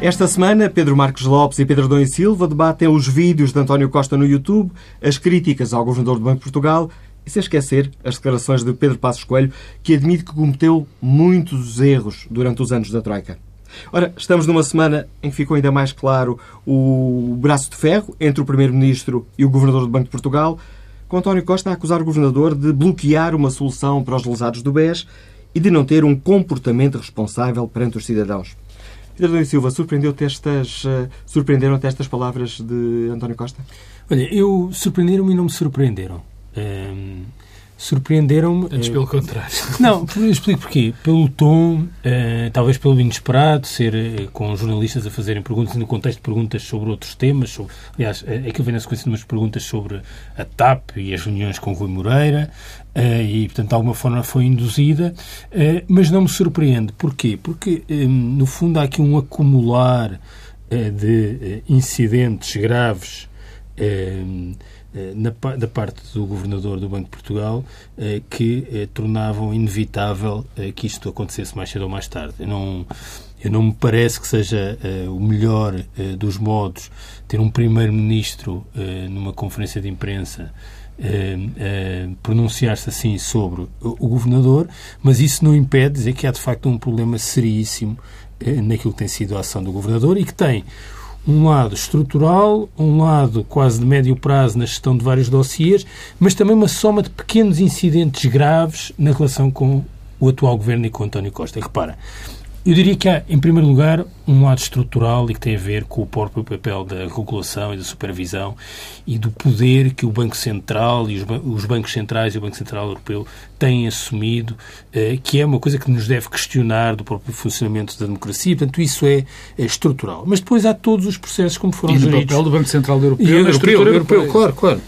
Esta semana, Pedro Marcos Lopes e Pedro Dom e Silva debatem os vídeos de António Costa no YouTube, as críticas ao governador do Banco de Portugal e, sem esquecer, as declarações de Pedro Passos Coelho, que admite que cometeu muitos erros durante os anos da Troika. Ora, estamos numa semana em que ficou ainda mais claro o braço de ferro entre o Primeiro-Ministro e o Governador do Banco de Portugal, com António Costa a acusar o Governador de bloquear uma solução para os lesados do BES e de não ter um comportamento responsável perante os cidadãos. Pedro Silva, surpreendeu-te estas, uh, surpreenderam-te estas palavras de António Costa? Olha, eu surpreenderam-me e não me surpreenderam. Um, surpreenderam-me. Antes, pelo contrário. Não, eu explico porquê. Pelo tom, uh, talvez pelo inesperado, ser uh, com jornalistas a fazerem perguntas, no contexto de perguntas sobre outros temas. Sobre, aliás, uh, aquilo vem na sequência de umas perguntas sobre a TAP e as reuniões com Rui Moreira, e, portanto, de alguma forma foi induzida, mas não me surpreende. Porquê? Porque, no fundo, há aqui um acumular de incidentes graves eh, na, da parte do governador do Banco de Portugal eh, que eh, tornavam inevitável que isto acontecesse mais cedo ou mais tarde. Eu não, eu não me parece que seja o melhor dos modos ter um primeiro-ministro numa conferência de imprensa pronunciar-se assim sobre o, governador, mas isso não impede dizer que há de facto um problema seríssimo naquilo que tem sido a ação do governador e que tem um lado estrutural, um lado quase de médio prazo na gestão de vários dossiers, mas também uma soma de pequenos incidentes graves na relação com o atual governo e com António Costa. Repara, eu diria que há, em primeiro lugar, um lado estrutural e que tem a ver com o próprio papel da regulação e da supervisão e do poder que o Banco Central e os, os bancos centrais e o Banco Central Europeu têm assumido, eh, que é uma coisa que nos deve questionar do próprio funcionamento da democracia. Portanto, isso é, é estrutural. Mas depois há todos os processos como foram e geridos. E papel do Banco Central Europeu. E a europeu, europeu, europeu, claro, claro.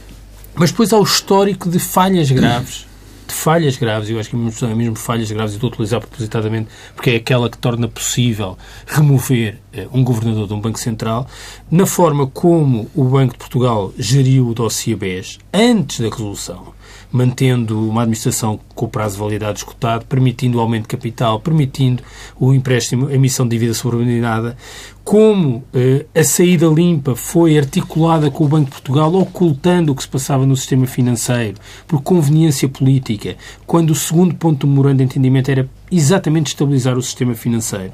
Mas depois há o histórico de falhas graves de falhas graves, eu acho que é mesmo falhas graves, e estou a utilizar propositadamente porque é aquela que torna possível remover eh, um governador de um Banco Central, na forma como o Banco de Portugal geriu o dossiê BES antes da resolução mantendo uma administração com o prazo de validade escutado, permitindo o aumento de capital, permitindo o empréstimo, a emissão de dívida subordinada, como eh, a saída limpa foi articulada com o Banco de Portugal, ocultando o que se passava no sistema financeiro, por conveniência política, quando o segundo ponto do memorando de entendimento era exatamente estabilizar o sistema financeiro.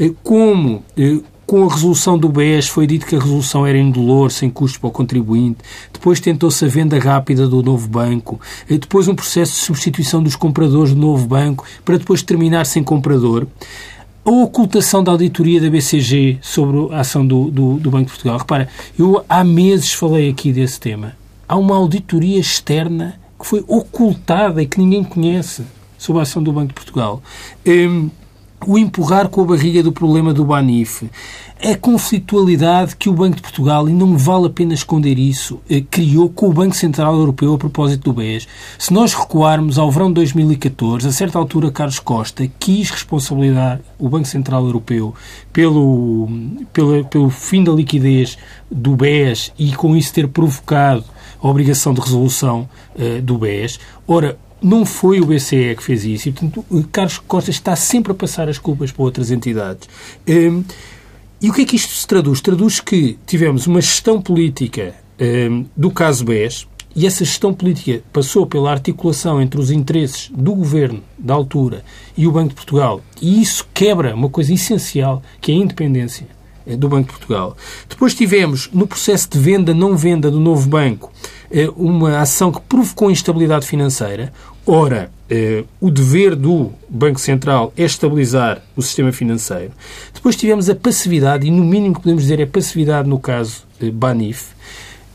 Eh, como eh, com a resolução do BES foi dito que a resolução era indolor, sem custo para o contribuinte. Depois tentou-se a venda rápida do novo banco. Depois um processo de substituição dos compradores do novo banco para depois terminar sem comprador. A ocultação da auditoria da BCG sobre a ação do, do, do Banco de Portugal. Repara, eu há meses falei aqui desse tema. Há uma auditoria externa que foi ocultada e que ninguém conhece sobre a ação do Banco de Portugal. Um, o empurrar com a barriga do problema do Banif, a conflitualidade que o Banco de Portugal, e não vale a pena esconder isso, eh, criou com o Banco Central Europeu a propósito do BES. Se nós recuarmos ao verão de 2014, a certa altura Carlos Costa quis responsabilizar o Banco Central Europeu pelo, pelo, pelo fim da liquidez do BES e com isso ter provocado a obrigação de resolução uh, do BES. Ora, não foi o BCE que fez isso e, portanto, Carlos Costa está sempre a passar as culpas para outras entidades. Um, e o que é que isto se traduz? Traduz que tivemos uma gestão política um, do caso BES e essa gestão política passou pela articulação entre os interesses do governo da altura e o Banco de Portugal e isso quebra uma coisa essencial que é a independência eh, do Banco de Portugal. Depois tivemos, no processo de venda-não venda do novo banco, eh, uma ação que provocou instabilidade financeira. Ora, eh, o dever do Banco Central é estabilizar o sistema financeiro. Depois tivemos a passividade, e no mínimo que podemos dizer é passividade no caso Banif.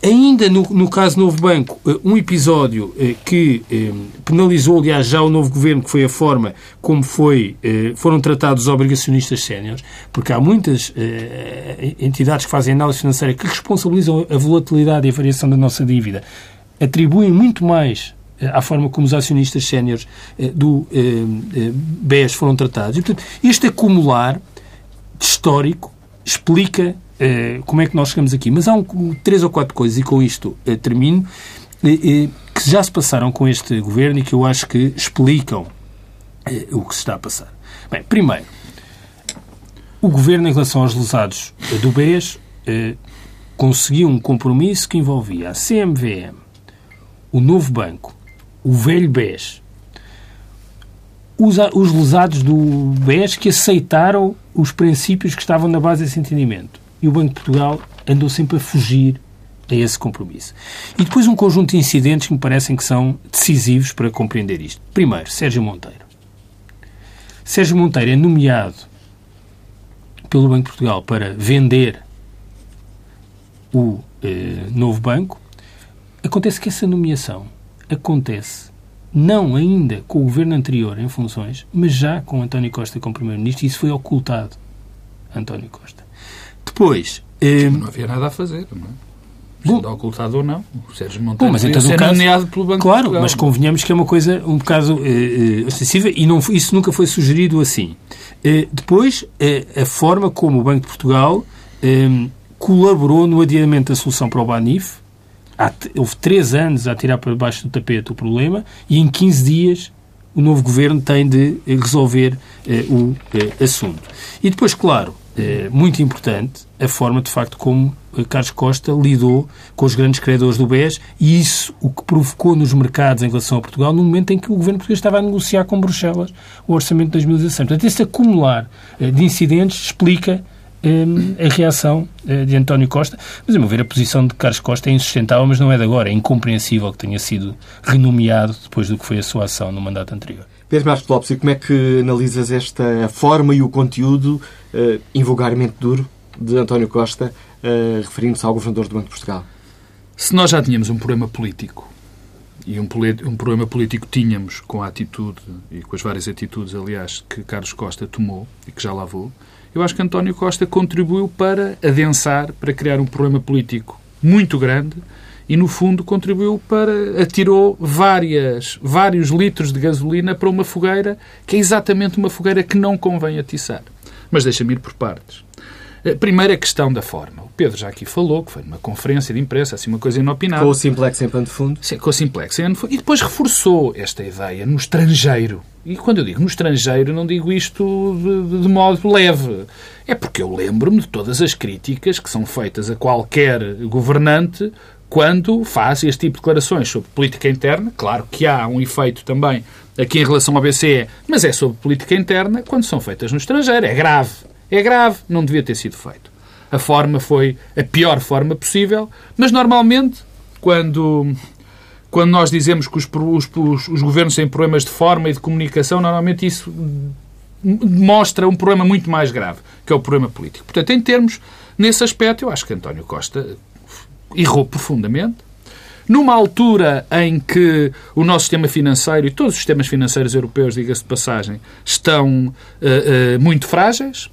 Ainda no, no caso Novo Banco, eh, um episódio eh, que eh, penalizou, aliás, já o novo governo, que foi a forma como foi, foram tratados os obrigacionistas séniores, porque há muitas entidades que fazem análise financeira que responsabilizam a volatilidade e a variação da nossa dívida, atribuem muito mais à forma como os acionistas séniores do BES foram tratados. E, portanto, este acumular histórico explica eh, como é que nós chegamos aqui. Mas há um, três ou quatro coisas, e com isto termino, que já se passaram com este governo e que eu acho que explicam o que se está a passar. Bem, primeiro, o Governo, em relação aos lesados do BES, eh, conseguiu um compromisso que envolvia a CMVM, o novo banco, o velho BES, os, os lesados do BES que aceitaram os princípios que estavam na base desse entendimento. E o Banco de Portugal andou sempre a fugir a esse compromisso. E depois um conjunto de incidentes que me parecem que são decisivos para compreender isto. Primeiro, Sérgio Monteiro. Sérgio Monteiro é nomeado pelo Banco de Portugal para vender o eh, novo banco. Acontece que essa nomeação acontece não ainda com o governo anterior em funções, mas já com António Costa como Primeiro-Ministro, e isso foi ocultado. António Costa. Depois. Eh, não havia nada a fazer, não é? Bom, ocultado ou não, o Sérgio Monteiro bom, mas então, ser caso, nomeado pelo Banco Claro, Portugal. mas convenhamos que é uma coisa um bocado eh, eh, e não, isso nunca foi sugerido assim. Eh, depois, eh, a forma como o Banco de Portugal colaborou no adiamento da solução para o Banif, houve três anos a tirar para baixo do tapete o problema e em 15 dias o novo governo tem de eh, resolver eh, o eh, assunto. E depois, claro, eh, muito importante, a forma de facto como eh, Carlos Costa lidou com os grandes credores do BES e isso o que provocou nos mercados em relação a Portugal no momento em que o governo português estava a negociar com Bruxelas o orçamento de 2016. Portanto, esse acumular eh, de incidentes explica a reação eh, de António Costa. Mas, a meu ver, a posição de Carlos Costa é insustentável, mas não é de agora. É incompreensível que tenha sido renomeado depois do que foi a sua ação no mandato anterior. Pedro Marcos Lopes, e como é que analisas esta forma e o conteúdo uh, invulgarmente duro de António Costa, uh, referindo-se ao Governador do Banco de Portugal? Se nós já tínhamos um problema político, e um, um problema político tínhamos com a atitude, e com as várias atitudes, aliás, que Carlos Costa tomou, e que já lá vou, eu acho que António Costa contribuiu para adensar, para criar um problema político muito grande e, no fundo, contribuiu para. atirou várias, vários litros de gasolina para uma fogueira que é exatamente uma fogueira que não convém atiçar. Mas deixa-me ir por partes. Eh, primeira questão da forma. O Pedro já aqui falou que foi numa conferência de imprensa, assim, uma coisa inopinável. Com o Simplex em pano de fundo. Sim, com o Simplex em pano de fundo. E depois reforçou esta ideia no estrangeiro. E quando eu digo no estrangeiro, não digo isto de, de modo leve. É porque eu lembro-me de todas as críticas que são feitas a qualquer governante quando faz este tipo de declarações sobre política interna. Claro que há um efeito também aqui em relação ao BCE, mas é sobre política interna quando são feitas no estrangeiro. É grave. É grave, não devia ter sido feito. A forma foi a pior forma possível, mas normalmente, quando, quando nós dizemos que os, os, os, os governos têm problemas de forma e de comunicação, normalmente isso mostra um problema muito mais grave, que é o problema político. Portanto, em termos, nesse aspecto, eu acho que António Costa errou profundamente. Numa altura em que o nosso sistema financeiro e todos os sistemas financeiros europeus, diga-se de passagem, estão uh, uh, muito frágeis,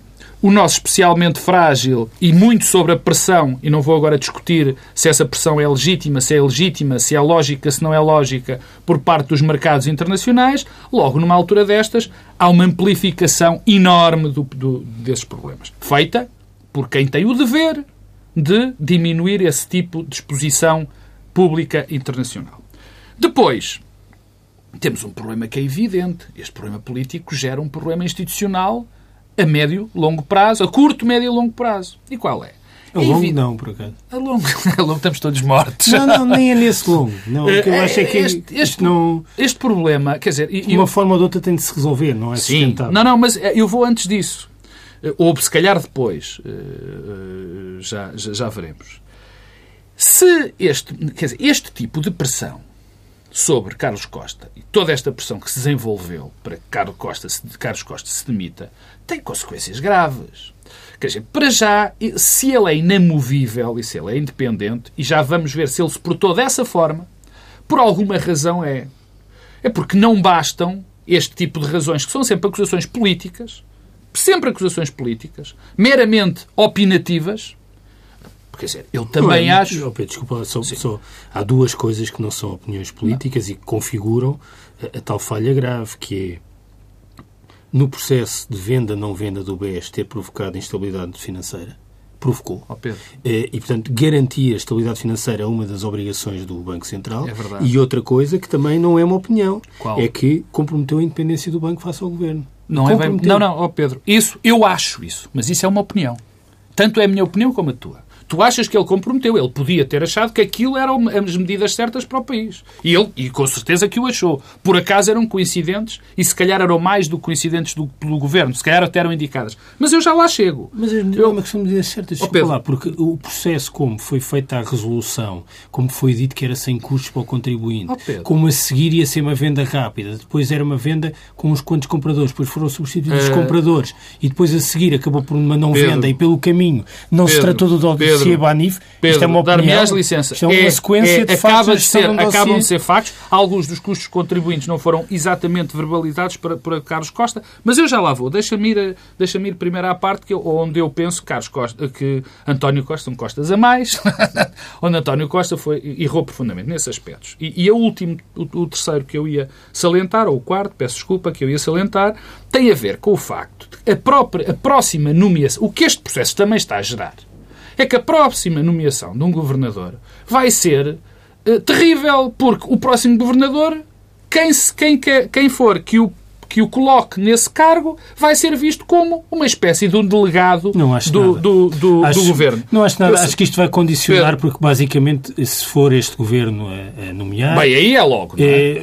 o nosso especialmente frágil e muito sobre a pressão, e não vou agora discutir se essa pressão é legítima, se é legítima, se é lógica, se não é lógica, por parte dos mercados internacionais, logo numa altura destas, há uma amplificação enorme do, do, desses problemas. Feita por quem tem o dever de diminuir esse tipo de exposição pública internacional. Depois, temos um problema que é evidente. Este problema político gera um problema institucional a médio, longo prazo, a curto, médio e longo prazo. E qual é? A longo Evi... não, por acaso. A longo, a longo estamos todos mortos. Não, não, nem é nesse longo. Não, o que eu acho é que este, este, não... este problema, quer dizer... De uma eu... forma ou de outra tem de se resolver, não é Sim. Sustentável. Não, não, mas eu vou antes disso. Ou se calhar depois. Eh, eh, já, já, já veremos. Se este, quer dizer, este tipo de pressão sobre Carlos Costa e toda esta pressão que se desenvolveu para que Carlos Costa se, Carlos Costa se demita tem consequências graves. Quer dizer, para já, se ele é inamovível e se ele é independente, e já vamos ver se ele se portou dessa forma, por alguma razão é. É porque não bastam este tipo de razões, que são sempre acusações políticas, sempre acusações políticas, meramente opinativas, Quer dizer, eu também não, acho. Oh, Pedro, desculpa, só, só, há duas coisas que não são opiniões políticas não. e que configuram a, a, tal falha grave, que é no processo de venda-não venda do BES ter provocado instabilidade financeira. provocou. Pedro. Eh, E, portanto, garantir a estabilidade financeira é uma das obrigações do Banco Central. É verdade. E outra coisa que também não é uma opinião, Qual? é que comprometeu a independência do banco face ao governo. Não é bem... Não, não, ó Pedro. Isso, eu acho isso. Mas isso é uma opinião. Tanto é a minha opinião como a tua. Tu achas que ele comprometeu. Ele podia ter achado que aquilo eram as medidas certas para o país. E ele, e com certeza que o achou. Por acaso eram coincidentes e se calhar eram mais do que coincidentes do, pelo governo. Se calhar até eram indicadas. Mas eu já lá chego. Mas não é uma questão de medidas certas, desculpa Pedro. lá, porque o processo como foi feita a resolução, como foi dito que era sem custos para o contribuinte, Pedro. como a seguir ia ser uma venda rápida, depois era uma venda com uns quantos compradores, depois foram substituídos os Eh, compradores, e depois a seguir acabou por uma não Pedro. venda, e pelo caminho não se Pedro. tratou do dossiê Pedro. Banif, Pedro, isto é uma opinião, licença. isto é uma sequência é- de acaba factos de ser, um acabam dossiê. de ser factos. Alguns dos custos contribuintes não foram exatamente verbalizados para, para Carlos Costa, mas eu já lá vou. Deixa-me ir, a- deixa-me ir primeiro à parte que onde eu penso que, Carlos Costa, que António Costa são costas a mais, onde António Costa foi, errou profundamente nesses aspectos. E, e o último, o, o terceiro que eu ia salientar, ou o quarto, peço desculpa, que eu ia salientar, tem a ver com o facto de que a, própria, a próxima nomeação, o que este processo também está a gerar, é que a próxima nomeação de um governador vai ser eh, terrível, porque o próximo governador, quem, se- quem, quem for que o, que o coloque nesse cargo, vai ser visto como uma espécie de um delegado do, do, do, Acho- do governo. Não acho nada. Eu sei. Acho que isto vai condicionar, Pedro. porque basicamente, se for este governo a, a nomear, Bem, aí é logo, não é? eh,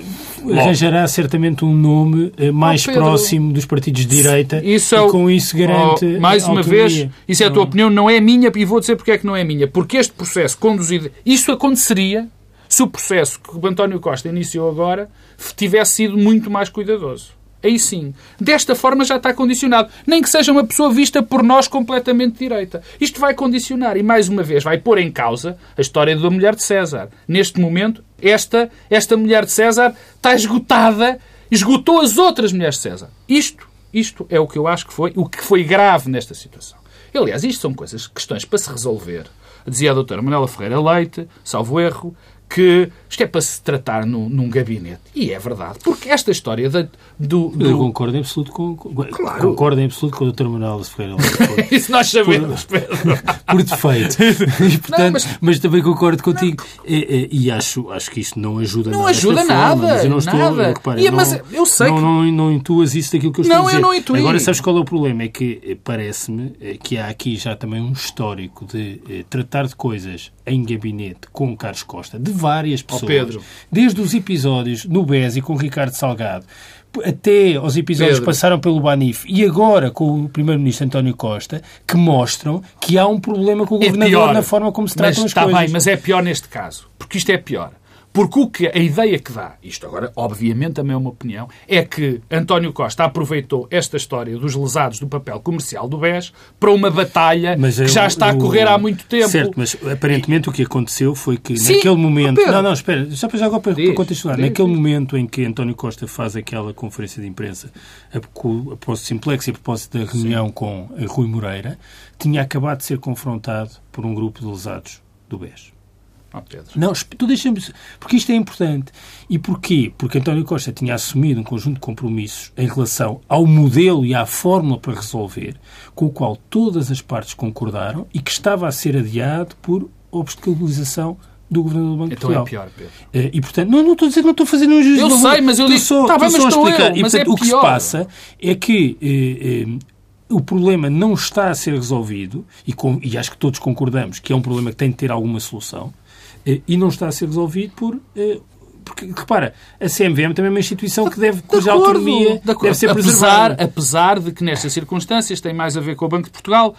arranjará certamente um nome eh, mais Oh, próximo dos partidos de direita Isso e é o- com isso garante. Oh, mais uma autonomia. vez, isso é a tua opinião, não é minha, e vou dizer porque é que não é minha. Porque este processo conduzido. Isso aconteceria se o processo que o António Costa iniciou agora tivesse sido muito mais cuidadoso. Aí sim. Desta forma já está condicionado. Nem que seja uma pessoa vista por nós completamente direita. Isto vai condicionar e, mais uma vez, vai pôr em causa a história da mulher de César. Neste momento, esta, esta mulher de César está esgotada, esgotou as outras mulheres de César. Isto, isto é o que eu acho que foi, o que foi grave nesta situação. Aliás, isto são coisas, questões para se resolver. Dizia a doutora Manuela Ferreira Leite, salvo erro, que isto é para se tratar num, num gabinete. E é verdade. Porque esta história da, do... Eu do... concordo em absoluto com, com- concordo em absoluto com o Dr. Manuel Ferreira Leite, Isso nós sabemos, Pedro. por defeito. E, portanto, mas- mas... também concordo contigo. E, e- e acho, acho que isto não ajuda Não nada desta ajuda forma, nada, Mas eu não estou, nada. eu, repara, E- eu não, mas eu sei não, que- não, não intuas isso daquilo que eu Não, estou a eu dizer. não intuí. Agora, sabes qual é o problema? É que eh, parece-me eh, que há aqui já também um histórico de eh, tratar de coisas em gabinete com Carlos Costa, de várias pessoas. Pedro. Desde os episódios no BES e com o Ricardo Salgado, até aos episódios Pedro. que passaram pelo Banif e agora com o Primeiro-Ministro António Costa, que mostram que há um problema com o É Governador pior. na forma como se mas tratam as está coisas. bem, mas é pior neste caso. Porque isto é pior. Porque o que a ideia que dá, isto agora obviamente também é uma opinião, é que António Costa aproveitou esta história dos lesados do papel comercial do BES para uma batalha Mas que eu- já está a eu- correr há muito tempo. Certo, mas aparentemente o que aconteceu foi que Sim, naquele momento. Pedro. Não, não, espera, só para já agora para, Diz, para contextualizar. diz, Naquele diz. momento em que António Costa faz aquela conferência de imprensa a, com- a propósito de Simplex e a propósito da reunião com eh, Rui Moreira, tinha acabado de ser confrontado por um grupo de lesados do BES. Oh, Pedro. Não, tu deixa-me. Porque isto é importante. E porquê? Porque António Costa tinha assumido um conjunto de compromissos em relação ao modelo e à fórmula para resolver, com o qual todas as partes concordaram e que estava a ser adiado por obstaculização do Governador do Banco de Então é Portugal. pior, Pedro. Eh, E, portanto, não, não estou a dizer que não estou a fazer um juízo Eu valor. sei, mas eu digo- só, Tá bem, mas a estou explicar. eu, e, mas portanto, é o que se passa é que eh, eh, o problema não está a ser resolvido, e, com- e acho que todos concordamos que é um problema que tem de ter alguma solução, e não está a ser resolvido por. eh, porque, repara, a CMVM também é uma instituição que deve, cuja acordo, autonomia de deve ser apesar, preservada. apesar de que nestas circunstâncias tem mais a ver com o Banco de Portugal,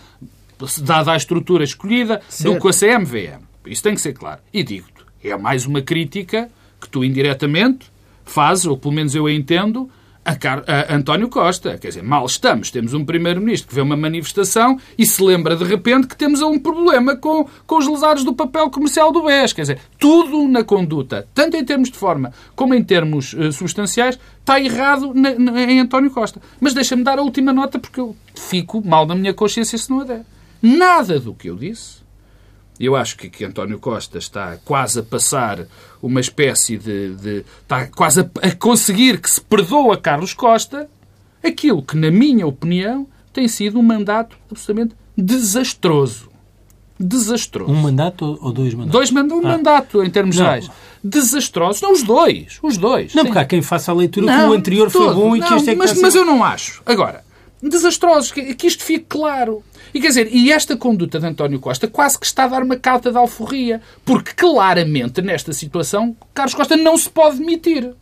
dada a estrutura escolhida, do Certo. que com a CMVM. Isso tem que ser claro. E digo-te, é mais uma crítica que tu indiretamente fazes, ou pelo menos eu a entendo, a, Car- a António Costa. Quer dizer, mal estamos, temos um Primeiro-Ministro que vê uma manifestação e se lembra de repente que temos um problema com, com os lesados do papel comercial do BES. Quer dizer, tudo na conduta, tanto em termos de forma como em termos eh, substanciais, está errado na- na- em António Costa. Mas deixa-me dar a última nota porque eu fico mal na minha consciência se não a der. Nada do que eu disse eu acho que, que António Costa está quase a passar uma espécie de. de- está quase a, a conseguir que se perdoe a Carlos Costa aquilo que, na minha opinião, tem sido um mandato absolutamente desastroso. desastroso. Um mandato ou dois mandatos? Dois mandatos, um Ah. mandato, em termos Não. gerais. Desastrosos. Não, os dois. Os dois. Não, Sim. porque há quem faça a leitura que o anterior foi todo. bom e que Não, este é que mas, mas eu não acho. Agora, desastrosos, que, que isto fique claro. E quer dizer, e esta conduta de António Costa quase que está a dar uma carta de alforria. Porque claramente, nesta situação, Carlos Costa não se pode demitir.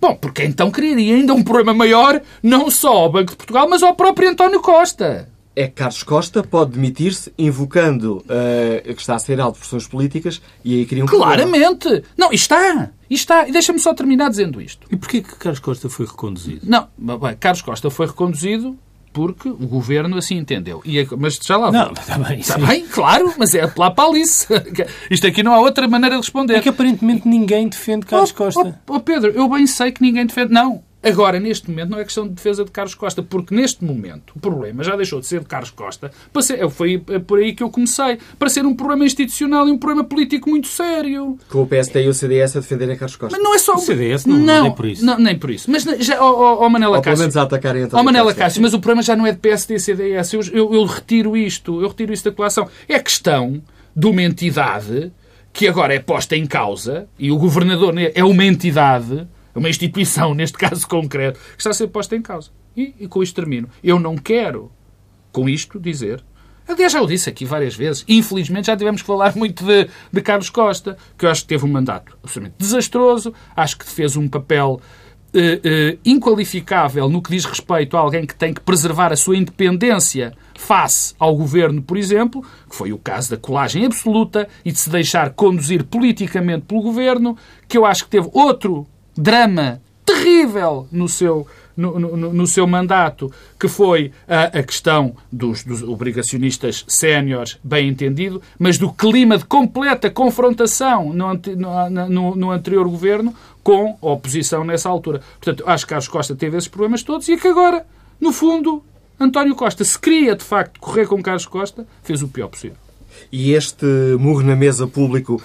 Bom, porque então criaria ainda um problema maior, não só ao Banco de Portugal, mas ao próprio António Costa. É que Carlos Costa pode demitir-se invocando eh, que está a ser alvo de pressões políticas e aí cria um problema. Claramente. Não, e está. E está. E deixa-me só terminar dizendo isto. E porquê que Carlos Costa foi reconduzido? Não, bem, Carlos Costa foi reconduzido porque o governo assim entendeu. E, a- mas já lá. Não, está bem. Está sim. bem, claro, mas é apelar para a Alice. Isto aqui não há outra maneira de responder. É que aparentemente ninguém defende Carlos Oh, Costa. oh, oh, Pedro, eu bem sei que ninguém defende. Não. Agora, neste momento, não é questão de defesa de Carlos Costa, porque neste momento o problema já deixou de ser de Carlos Costa. Para ser, foi por aí que eu comecei. Para ser um problema institucional e um problema político muito sério. Com o PSD e o CDS a defenderem Carlos Costa. Mas não é só. O CDS não- não, nem por isso. Não, nem por isso. Mas já, oh, oh, oh, Manela Ou pelo Cássio. menos a atacarem António Ó Manela. Cássio, mas o problema já não é de PSD e CDS. Eu, eu, eu retiro isto. Eu retiro isto da colação. É questão de uma entidade que agora é posta em causa e o governador é uma entidade, uma instituição, neste caso concreto, que está a ser posta em causa. E, e com isto termino. Eu não quero, com isto, dizer. Aliás, já o disse aqui várias vezes. Infelizmente já tivemos que falar muito de, de Carlos Costa, que eu acho que teve um mandato absolutamente desastroso, acho que fez um papel eh, eh, inqualificável no que diz respeito a alguém que tem que preservar a sua independência face ao governo, por exemplo, que foi o caso da colagem absoluta e de se deixar conduzir politicamente pelo governo, que eu acho que teve outro drama terrível no seu, no, no- no seu mandato, que foi a, a questão dos, dos obrigacionistas séniores, bem entendido, mas do clima de completa confrontação no, no- no- anterior governo com a oposição nessa altura. Portanto, acho que Carlos Costa teve esses problemas todos e que agora, no fundo, António Costa, se queria de facto correr com Carlos Costa, fez o pior possível. E este murro na mesa público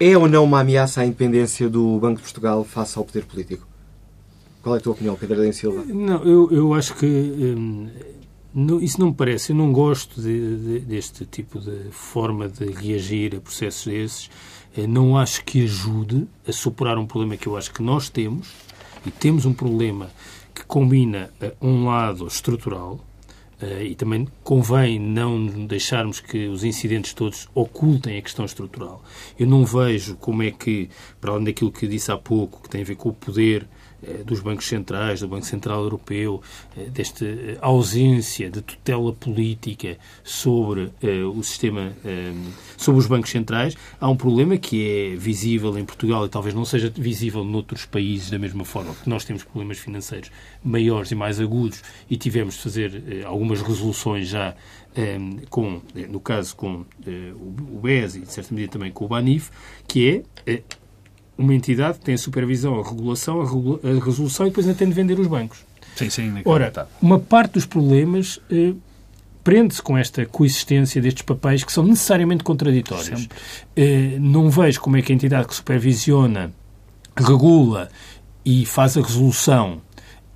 é ou não uma ameaça à independência do Banco de Portugal face ao poder político? Qual é a tua opinião, Pedro Adem Silva? Não, eu, eu acho que hum, não- isso não me parece. Eu não gosto de- de- deste tipo de forma de reagir a processos desses. Eh, Não acho que ajude a superar um problema que eu acho que nós temos. E temos um problema que combina eh, um lado estrutural, e também convém não deixarmos que os incidentes todos ocultem a questão estrutural. Eu não vejo como é que, para além daquilo que disse há pouco, que tem a ver com o poder eh, dos bancos centrais, do Banco Central Europeu, eh, desta eh, ausência de tutela política sobre eh, o sistema, eh, sobre os bancos centrais, há um problema que é visível em Portugal e talvez não seja visível noutros países da mesma forma, porque nós temos problemas financeiros maiores e mais agudos e tivemos de fazer eh, algumas resoluções já eh, com, eh, no caso com eh, o BES e de certa medida também com o BANIF, que é eh, uma entidade que tem a supervisão, a regulação, a, resolução e depois ainda tem de vender os bancos. Sim, sim. Ora, uma parte dos problemas eh, prende-se com esta coexistência destes papéis que são necessariamente contraditórios. Eh, não vejo como é que a entidade que supervisiona, regula e faz a resolução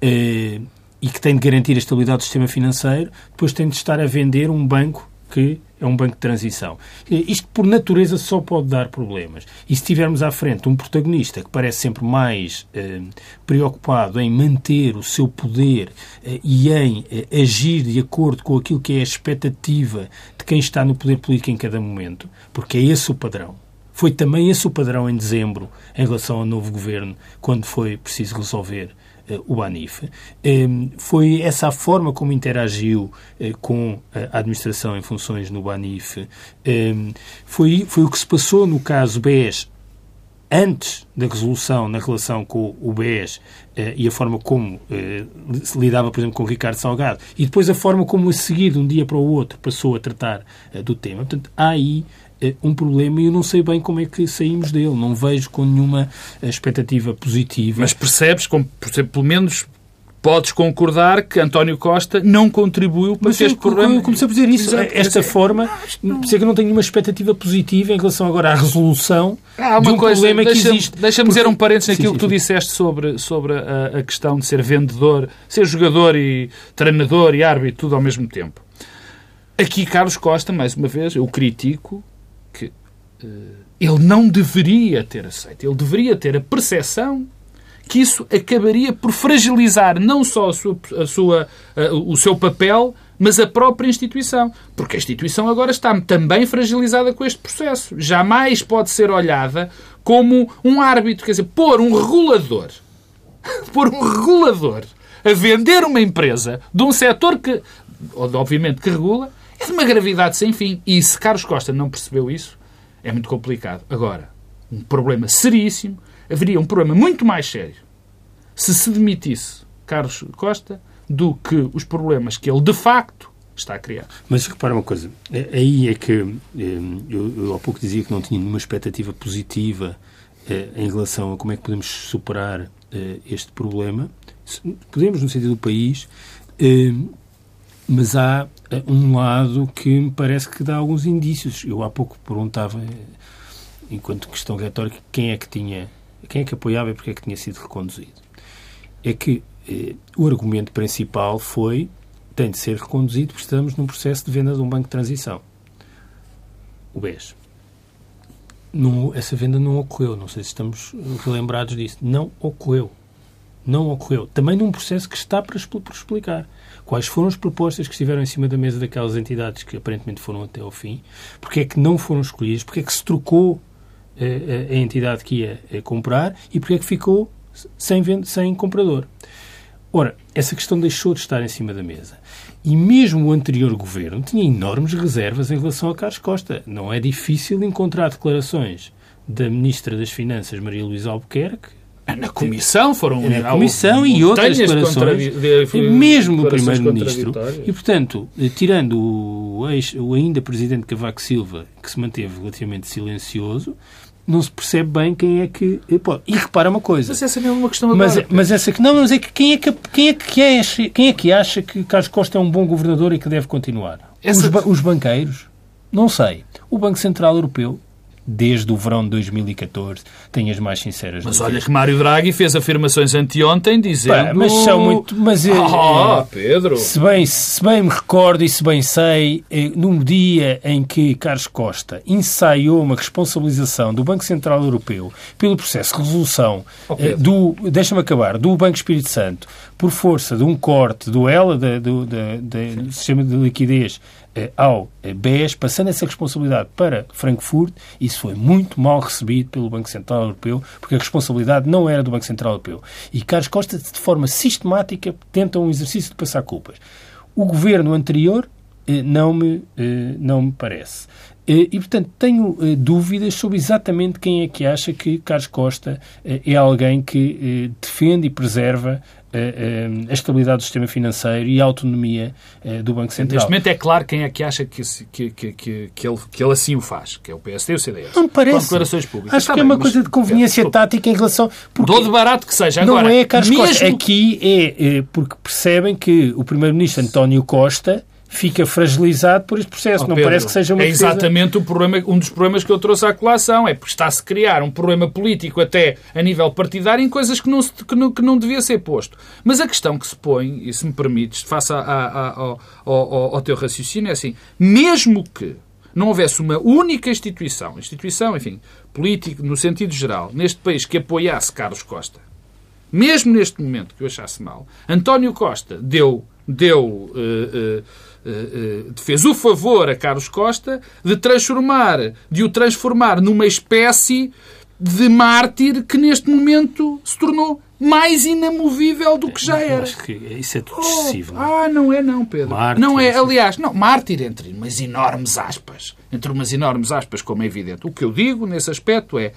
eh, e que tem de garantir a estabilidade do sistema financeiro, depois tem de estar a vender um banco que é um banco de transição. Isto, por natureza, só pode dar problemas. E se tivermos à frente um protagonista que parece sempre mais eh, preocupado em manter o seu poder eh, e em eh, agir de acordo com aquilo que é a expectativa de quem está no poder político em cada momento, porque é esse o padrão. Foi também esse o padrão em dezembro, em relação ao novo governo, quando foi preciso resolver o Banif. Eh, foi essa a forma como interagiu eh, com a administração em funções no Banif. Eh, foi, foi o que se passou no caso BES antes da resolução na relação com o BES eh, e a forma como eh, se lidava, por exemplo, com o Ricardo Salgado, e depois a forma como a seguir, de um dia para o outro, passou a tratar eh, do tema. Portanto, há aí eh, um problema e eu não sei bem como é que saímos dele. Não vejo com nenhuma eh, expectativa positiva. Mas percebes, como, por pelo menos podes concordar que António Costa não contribuiu para Mas que este eu, problema... eu comecei a dizer isso. Exato. Esta forma, por isso é que eu não tenho nenhuma expectativa positiva em relação agora à resolução Há de uma um coisa, problema que deixa-me existe. deixa dizer Porque- um parênteses Sim, naquilo sim, que tu sim. disseste sobre, sobre a, a questão de ser vendedor, ser jogador e treinador e árbitro, tudo ao mesmo tempo. Aqui, Carlos Costa, mais uma vez, eu critico que ele não deveria ter aceito. Ele deveria ter a percepção que isso acabaria por fragilizar não só a sua, a sua, uh, o seu papel, mas a própria instituição. Porque a instituição agora está também fragilizada com este processo. Jamais pode ser olhada como um árbitro, quer dizer, pôr um regulador, pôr um regulador a vender uma empresa de um setor que, obviamente, que regula, é de uma gravidade sem fim. E se Carlos Costa não percebeu isso, é muito complicado. Agora, um problema seríssimo, haveria um problema muito mais sério se se demitisse Carlos Costa do que os problemas que ele de facto está a criar. Mas repara uma coisa, é, aí é que eh, eu, eu há pouco dizia que não tinha nenhuma expectativa positiva eh, em relação a como é que podemos superar este problema. Podemos no sentido do país, mas há um lado que me parece que dá alguns indícios. Eu há pouco perguntava, enquanto questão retórica, quem é que tinha, quem é que apoiava e porque é que tinha sido reconduzido. É que eh, o argumento principal foi tem de ser reconduzido porque estamos num processo de venda de um banco de transição. O BES. Não, essa venda não ocorreu. Não sei se estamos relembrados disso. Não ocorreu. Não ocorreu. Também num processo que está para, explicar. Quais foram as propostas que estiveram em cima da mesa daquelas entidades que aparentemente foram até ao fim? Porque é que não foram escolhidas? Porque é que se trocou a, eh, a, a entidade que ia eh, comprar? E porque é que ficou sem, sem comprador? Ora, essa questão deixou de estar em cima da mesa. E mesmo o anterior governo tinha enormes reservas em relação a Carlos Costa. Não é difícil encontrar declarações da Ministra das Finanças, Maria Luísa Albuquerque, na Comissão foram na Comissão e outras declarações, de, mesmo o Primeiro-Ministro. E, portanto, tirando o, ex, o ainda Presidente Cavaco Silva, que se manteve relativamente silencioso, não se percebe bem quem é que eh, pode. E repara uma coisa. Mas essa é uma questão agora. Mas, mas essa que não, mas é que quem é que quem é que acha, quem é que acha que Carlos Costa é um bom governador e que deve continuar? Essa... Os, os banqueiros? Não sei. O Banco Central Europeu desde o verão de 2014, tenho as mais sinceras. Mas olha que Mário Draghi fez afirmações anteontem dizendo... Pá, mas são muito... Mas, oh, Pedro! Se bem, se bem me recordo e se bem sei, eh, num dia em que Carlos Costa ensaiou uma responsabilização do Banco Central Europeu pelo processo de resolução oh, do... Deixa-me acabar. Do Banco Espírito Santo por força de um corte do ELA, do, do, do sistema de liquidez eh, ao eh, BES, passando essa responsabilidade para Frankfurt, isso foi muito mal recebido pelo Banco Central Europeu, porque a responsabilidade não era do Banco Central Europeu. E Carlos Costa, de forma sistemática, tenta um exercício de passar culpas. O governo anterior eh, não me, não me parece. E, portanto, tenho dúvidas sobre exatamente quem é que acha que Carlos Costa é alguém que defende e preserva a, estabilidade do sistema financeiro e a autonomia eh, do Banco Central. Neste momento é claro quem é que acha que, que, que, que, que, ele, que ele assim o faz, que é o PSD e o CDS. Não me parece. Com declarações públicas. Acho Está que é bem, é uma coisa de conveniência tática em relação... Porque de barato que seja. Agora, não é, Carlos mesmo... Costa. Aqui é, é porque percebem que o Primeiro-Ministro António Costa fica fragilizado por este processo. Oh, não Pedro, parece que seja uma É exatamente o problema, um dos problemas que eu trouxe à colação. É porque está-se a criar um problema político até a nível partidário em coisas que não, se, que, não, que não devia ser posto. Mas a questão que se põe, e se me permites, face a, a, a, ao, ao, ao teu raciocínio, é assim, mesmo que não houvesse uma única instituição, instituição, enfim, política no sentido geral, neste país que apoiasse Carlos Costa, mesmo neste momento que eu achasse mal, António Costa deu, deu uh, uh, fez o favor a Carlos Costa de transformar, de o transformar numa espécie de mártir que neste momento se tornou mais inamovível do que já era. Acho que isso é tudo excessivo. Oh, ah, não é não, Pedro. Mártir, não é, aliás, não, mártir entre umas enormes aspas. Entre umas enormes aspas, como é evidente. O que eu digo nesse aspecto é,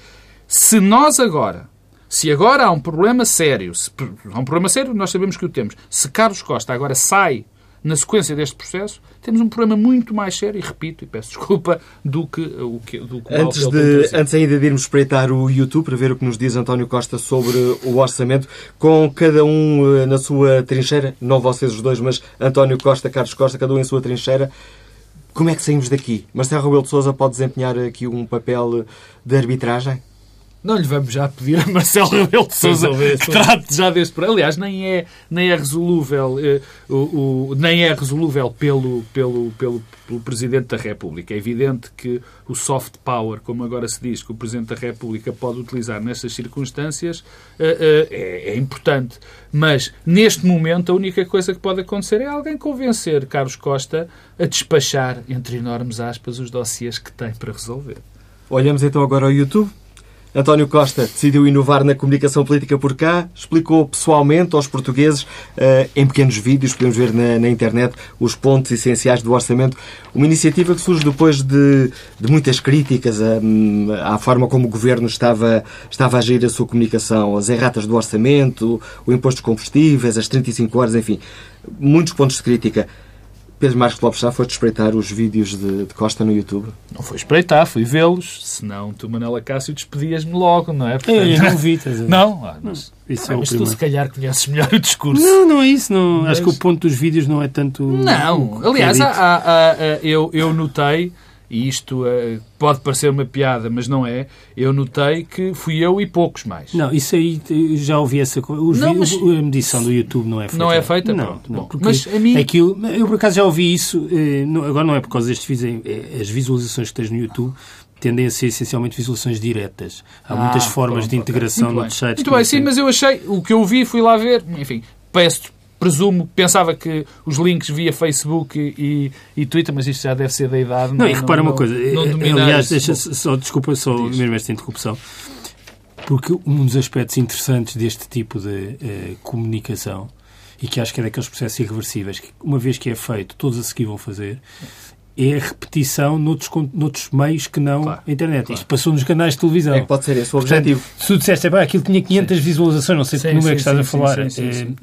se nós agora, se agora há um problema sério, se, há um problema sério, nós sabemos que o temos. Se Carlos Costa agora sai na sequência deste processo, temos um problema muito mais sério, e repito, e peço desculpa, do que o que, do que antes, de, antes ainda de irmos espreitar o YouTube para ver o que nos diz António Costa sobre o orçamento, com cada um eh, na sua trincheira, não vocês os dois, mas António Costa, Carlos Costa, cada um em sua trincheira, como é que saímos daqui? Marcelo Rebelo de Sousa pode desempenhar aqui um papel de arbitragem? Não lhe vamos já pedir a Marcelo Rebelo de Sousa que trate já deste problema. Aliás, nem é, nem é resolúvel, eh, o, o, nem é resolúvel pelo, pelo, pelo, pelo Presidente da República. É evidente que o soft power, como agora se diz, que o Presidente da República pode utilizar nestas circunstâncias, eh, eh, é, é importante. Mas, neste momento, a única coisa que pode acontecer é alguém convencer Carlos Costa a despachar, entre enormes aspas, os dossiês que tem para resolver. Olhamos então agora ao YouTube. António Costa decidiu inovar na comunicação política por cá, explicou pessoalmente aos portugueses, eh, em pequenos vídeos, podemos ver na, na, internet, os pontos essenciais do orçamento. Uma iniciativa que surge depois de, de muitas críticas à, hum, à, forma como o governo estava, estava a agir a sua comunicação, as erratas do orçamento, o imposto dos combustíveis, as 35 horas, enfim, muitos pontos de crítica. Pedro Marcos Lopes já foste espreitar os vídeos de, de Costa no YouTube? Não foi espreitar, fui vê-los. Senão tu, Manela Cássio, despedias-me logo, não é? Portanto... Eu não vi, estás a ver? Não? Ah, mas, isso é mas tu, se calhar, conheces melhor o discurso. Não, não é isso. Não. Mas... Acho que o ponto dos vídeos não é tanto... Não. Aliás, há, há, há, eu, eu notei e isto uh, pode parecer uma piada, mas não é, eu notei que fui eu e poucos mais. Não, isso aí já ouvi essa coisa. Mas... A medição do YouTube não é feita. Não é feita? Não, não mas a mim... Aquilo, eu por acaso já ouvi isso, eh, agora não é por causa destes vídeos, é, as visualizações que tens no YouTube tendem a ser essencialmente visualizações diretas. Há ah, muitas formas de integração okay. no sites. Muito bem, sim, mas eu achei, o que eu vi, fui lá ver, enfim, peço presumo, pensava que os links via Facebook e, e, Twitter, mas isto já deve ser da idade. Não, não e repara não, uma coisa, não, não aliás, deixa só, desculpa só Diz. mesmo esta interrupção, porque um dos aspectos interessantes deste tipo de uh, comunicação, e que acho que é daqueles processos irreversíveis, que uma vez que é feito, todos a seguir vão fazer, é a repetição noutros, noutros meios que não claro, a internet. Claro. Isto passou nos canais de televisão. É que pode ser esse o objetivo. se tu disseste, é, aquilo tinha 500 sim. visualizações, não sei sim, que número é que estás sim, a falar, é,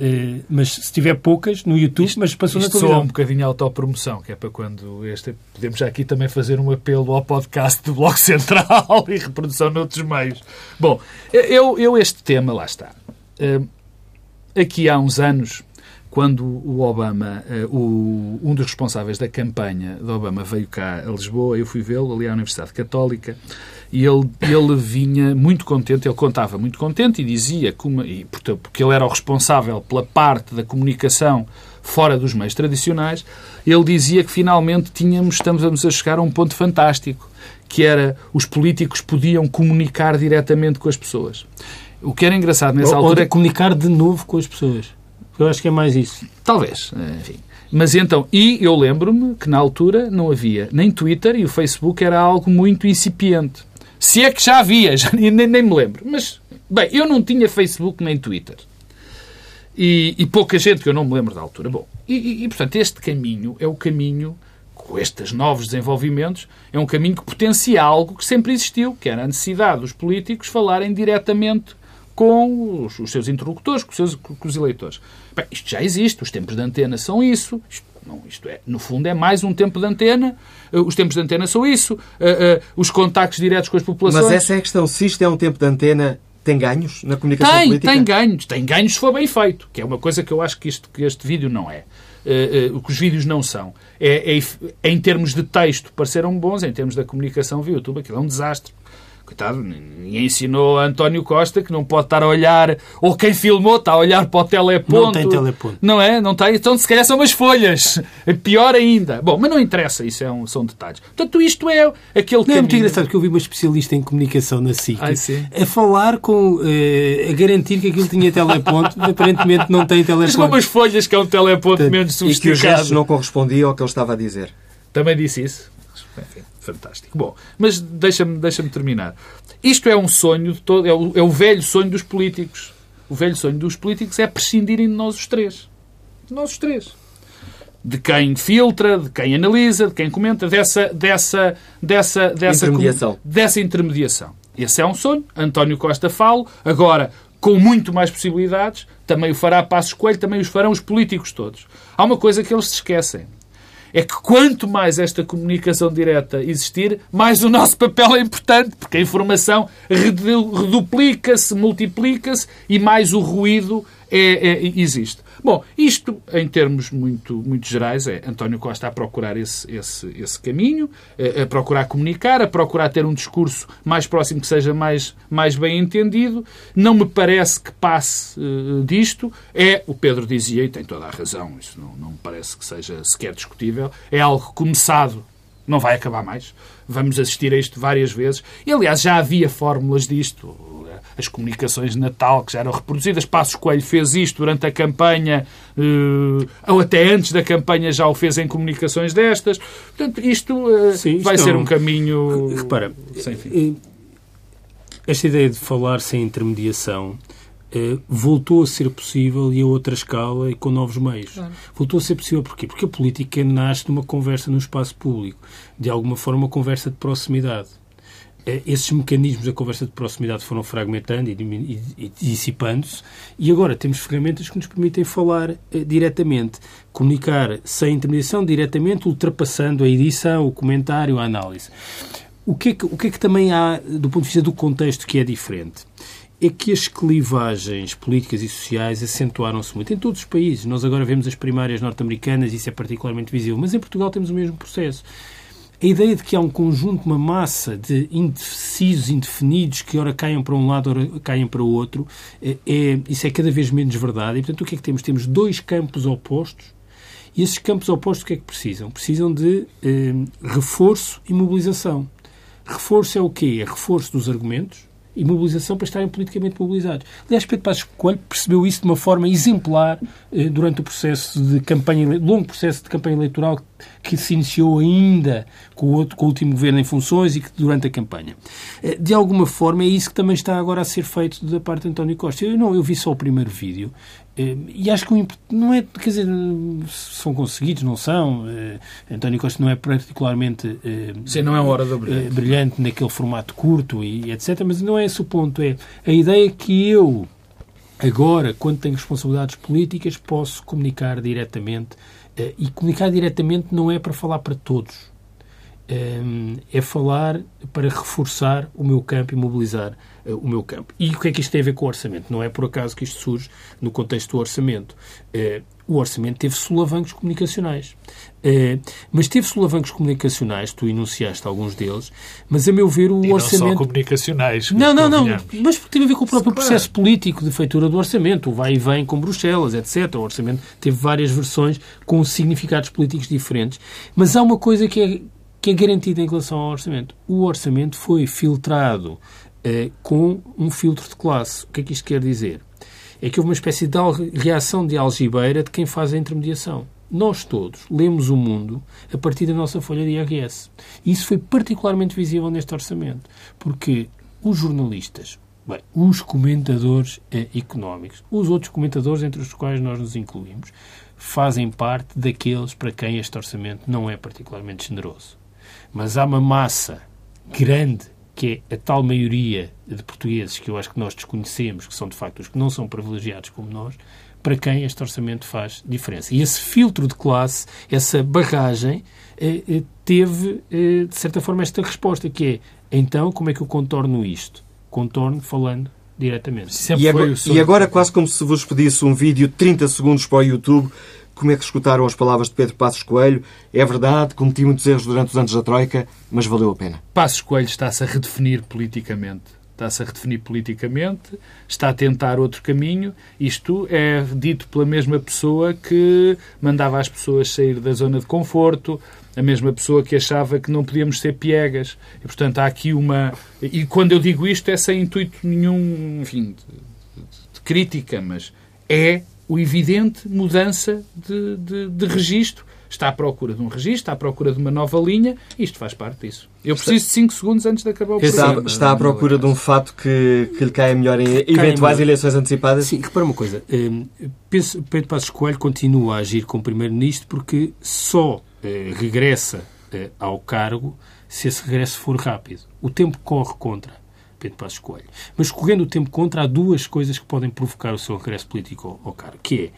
é, mas se tiver poucas no YouTube, isto, mas passou isto na televisão. Isto um bocadinho autopromoção, que é para quando este... Podemos já aqui também fazer um apelo ao podcast do Bloco Central e reprodução noutros meios. Bom, eu, eu este tema, lá está. Uh, aqui há uns anos quando o Obama, eh, o, um dos responsáveis da campanha do Obama veio cá a Lisboa, eu fui vê-lo ali à Universidade Católica e ele, ele vinha muito contente, ele contava muito contente e dizia, que uma, e, portanto, porque ele era o responsável pela parte da comunicação fora dos meios tradicionais, ele dizia que finalmente tínhamos, estamos a chegar a um ponto fantástico, que era os políticos podiam comunicar diretamente com as pessoas. O que era engraçado nessa ou, altura... Ou é comunicar de novo com as pessoas. Eu acho que é mais isso. Talvez, enfim. Mas então, e eu lembro-me que na altura não havia nem Twitter e o Facebook era algo muito incipiente. Se é que já havia, já, nem, nem me lembro. Mas, bem, eu não tinha Facebook nem Twitter. E, e pouca gente que eu não me lembro da altura. Bom, e, e, portanto, este caminho é o caminho com estes novos desenvolvimentos, é um caminho que potencia algo que sempre existiu, que era a necessidade dos políticos falarem diretamente com os, seus interlocutores, com os, seus, com os eleitores. Bem, isto já existe, os tempos de antena são isso. Isto, não, isto é, no fundo, é mais um tempo de antena. Uh, os tempos de antena são isso. Uh, uh, os contactos diretos com as populações. Mas essa é a questão. Se isto é um tempo de antena, tem ganhos na comunicação tem, política? Tem ganhos. Tem ganhos se for bem feito, que é uma coisa que eu acho que, isto, que este vídeo não é. Uh, uh, o que os vídeos não são. É, é, em termos de texto, pareceram bons, em termos da comunicação via YouTube, aquilo é um desastre. Coitado, ninguém ensinou a António Costa que não pode estar a olhar, ou quem filmou está a olhar para o teleponto. Não tem teleponto. Não é? Não tem? Então, se calhar são umas folhas. É pior ainda. Bom, mas não interessa, isso é um, são detalhes. Portanto, isto é aquele não, caminho... É muito engraçado que eu vi uma especialista em comunicação na SIC a falar com... Uh, a garantir que aquilo tinha teleponto, aparentemente não tem teleponto. Mas com umas folhas que é um teleponto Portanto, menos sofisticado. E que os gestos não correspondiam ao que ele estava a dizer. Também disse isso. Enfim fantástico. Bom, mas deixa-me deixa terminar. Isto é um sonho, todo, é, o, é o velho sonho dos políticos. O velho sonho dos políticos é prescindirem de nós os três. De nós os três. De quem filtra, de quem analisa, de quem comenta, dessa, dessa, dessa, dessa intermediação. Dessa intermediação. Esse é um sonho. António Costa fala. Agora, com muito mais possibilidades, também o fará Passos Coelho, também os farão os políticos todos. Há uma coisa que eles se esquecem é que quanto mais esta comunicação direta existir, mais o nosso papel é importante, porque a informação reduplica-se, multiplica-se e mais o ruído é, é, existe. Bom, isto, em termos muito, muito gerais, é António Costa a procurar esse, esse, esse caminho, a, a procurar comunicar, a procurar ter um discurso mais próximo que seja mais, mais bem entendido. Não me parece que passe uh, disto. É, o Pedro dizia, e tem toda a razão, isso não, não me parece que seja sequer discutível, é algo começado não vai acabar mais. Vamos assistir a isto várias vezes. E, aliás, já havia fórmulas disto. As comunicações de Natal que já eram reproduzidas. Passos Coelho fez isto durante a campanha, eh, ou até antes da campanha já o fez em comunicações destas. Portanto, isto, eh, Sim, isto vai não... ser um caminho. Repara, sem fim. Eh, esta ideia de falar sem intermediação voltou a ser possível e a outra escala e com novos meios. Claro. Voltou a ser possível porquê? Porque a política nasce de uma conversa no espaço público, de alguma forma uma conversa de proximidade. Eh, esses mecanismos da conversa de proximidade foram fragmentando e, dissipando-se e agora temos ferramentas que nos permitem falar eh, diretamente, comunicar sem intermediação, diretamente, ultrapassando a edição, o comentário, a análise. O que, é que, o que é que também há, do ponto de vista do contexto, que é diferente? é que as clivagens políticas e sociais acentuaram-se muito em todos os países. Nós agora vemos as primárias norte-americanas, isso é particularmente visível, mas em Portugal temos o mesmo processo. A ideia de que há um conjunto, uma massa de indecisos, indefinidos, que ora caem para um lado, ora caem para o outro, é, é, isso é cada vez menos verdade. E, portanto, o que é que temos? Temos dois campos opostos e esses campos opostos o que é que precisam? Precisam de eh, reforço e mobilização. Reforço é o quê? É reforço dos argumentos, e mobilização para estarem politicamente mobilizados. Aliás, Pedro Passos Coelho percebeu isso de uma forma exemplar eh, durante o processo de campanha, longo processo de campanha eleitoral que se iniciou ainda com o, outro, com o último governo em funções e que durante a campanha. Eh, de alguma forma é isso que também está agora a ser feito da parte de António Costa. Eu não, eu vi só o primeiro vídeo e acho que não é, quer dizer, são conseguidos, não são. Eh, António Costa não é particularmente Sim, não é hora da brilhante. brilhante naquele formato curto e etc. Mas não é esse o ponto. É a ideia que eu, agora, quando tenho responsabilidades políticas, posso comunicar diretamente. E comunicar diretamente não é para falar para todos é falar para reforçar o meu campo e mobilizar uh, o meu campo. E o que é que isto tem a ver com o orçamento? Não é por acaso que isto surge no contexto do orçamento. Uh, o orçamento teve solavancos comunicacionais. Mas teve solavancos comunicacionais, tu enunciaste alguns deles, mas a meu ver o e orçamento. Não só comunicacionais. Não, não, não. Mas teve a ver com o próprio processo político de feitura do orçamento, o vai e vem com Bruxelas, etc. O orçamento teve várias versões com significados políticos diferentes. Mas há uma coisa que é que é garantida em relação ao orçamento. O orçamento foi filtrado eh, com um filtro de classe. O que é que isto quer dizer? É que houve uma espécie de reação de algibeira de quem faz a intermediação. Nós todos lemos o mundo a partir da nossa folha de IRS. Isso foi particularmente visível neste orçamento, porque os jornalistas, bem, os comentadores eh, económicos, os outros comentadores entre os quais nós nos incluímos, fazem parte daqueles para quem este orçamento não é particularmente generoso. Mas há uma massa grande que é a tal maioria de portugueses que eu acho que nós desconhecemos, que são de facto os que não são privilegiados como nós, para quem este orçamento faz diferença. E esse filtro de classe, essa barragem, eh, eh, teve, eh, de certa forma, esta resposta, que é, então, como é que eu contorno isto? Contorno falando diretamente. E agora, e agora, quase como se vos pedisse um vídeo de 30 segundos para o YouTube, como é que escutaram as palavras de Pedro Passos Coelho? É verdade, cometi muitos erros durante os anos da Troika, mas valeu a pena. Passos Coelho está-se a redefinir politicamente. Está-se a redefinir politicamente, está a tentar outro caminho. Isto é dito pela mesma pessoa que mandava as pessoas sair da zona de conforto, a mesma pessoa que achava que não podíamos ser piegas. E, portanto, há aqui uma. E quando eu digo isto é sem intuito nenhum, enfim, de, de crítica, mas é o evidente mudança de, de, de registro. Está à procura de um registro, está à procura de uma nova linha, isto faz parte disso. Eu preciso de 5 segundos antes de acabar o programa. Está, está à procura de um fato que, que lhe caia melhor em eventuais eleições antecipadas? Sim, repara uma coisa. Hum, Pedro Passos Coelho continua a agir como Primeiro-Ministro porque só eh, regressa eh, ao cargo se esse regresso for rápido. O tempo corre contra. Pedro Passos Coelho. Mas correndo o tempo contra, há duas coisas que podem provocar o seu regresso político ao, cargo, que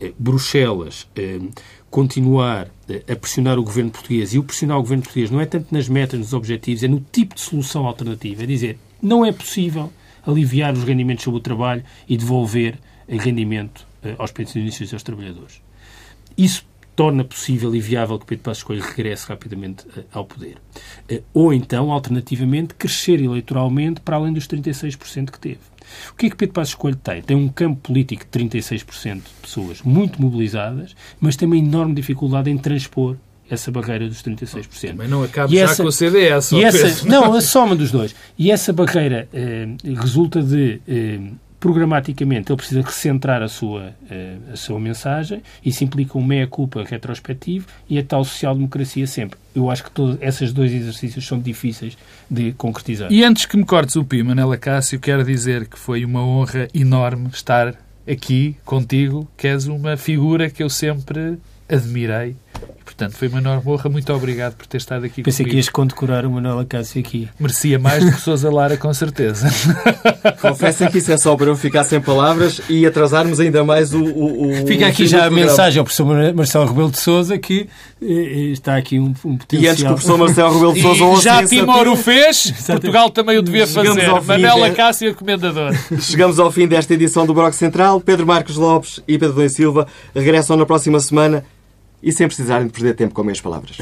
é eh, Bruxelas eh, continuar eh, a pressionar o governo português, e o pressionar o governo português não é tanto nas metas, nos objetivos, é no tipo de solução alternativa. É dizer, não é possível aliviar os rendimentos sobre o trabalho e devolver rendimento aos pensionistas e aos trabalhadores. Isso torna possível e viável que Pedro Passos Coelho regresse rapidamente ao poder. Ou então, alternativamente, crescer eleitoralmente para além dos 36% que teve. O que é que Pedro Passos Coelho tem? Tem um campo político de 36% de pessoas muito mobilizadas, mas tem uma enorme dificuldade em transpor essa barreira dos 36%. Mas não acaba já essa, com o CDS. E essa, não, a soma dos dois. E essa barreira eh, resulta de eh, programaticamente ele precisa recentrar a sua, eh, a sua mensagem. Isso implica um meia-culpa retrospectivo e a tal social-democracia sempre. Eu acho que todos esses dois exercícios são difíceis de concretizar. E antes que me cortes o pi, Manela Cássio, quero dizer que foi uma honra enorme estar aqui contigo, que és uma figura que eu sempre admirei Portanto, foi uma enorme honra. Muito obrigado por ter estado aqui Pensei comigo. que ias condecorar o Manuel Acácio aqui. Merecia mais do que Sousa Lara, com certeza. Confessem que isso é só para eu ficar sem palavras e atrasarmos ainda mais o... o, o Fica aqui já a mensagem ao professor Marcelo Rebelo de Sousa que eh, eh, está aqui um, um potencial... E antes que o professor Marcelo Rebelo de Sousa... já Timor o fez, Portugal também o devia fazer. Manuel Acácio, comendador. Chegamos ao fim desta edição do Bloco Central. Pedro Marcos Lopes e Pedro Dom Silva regressam na próxima semana e sem precisarem de perder tempo com meias palavras.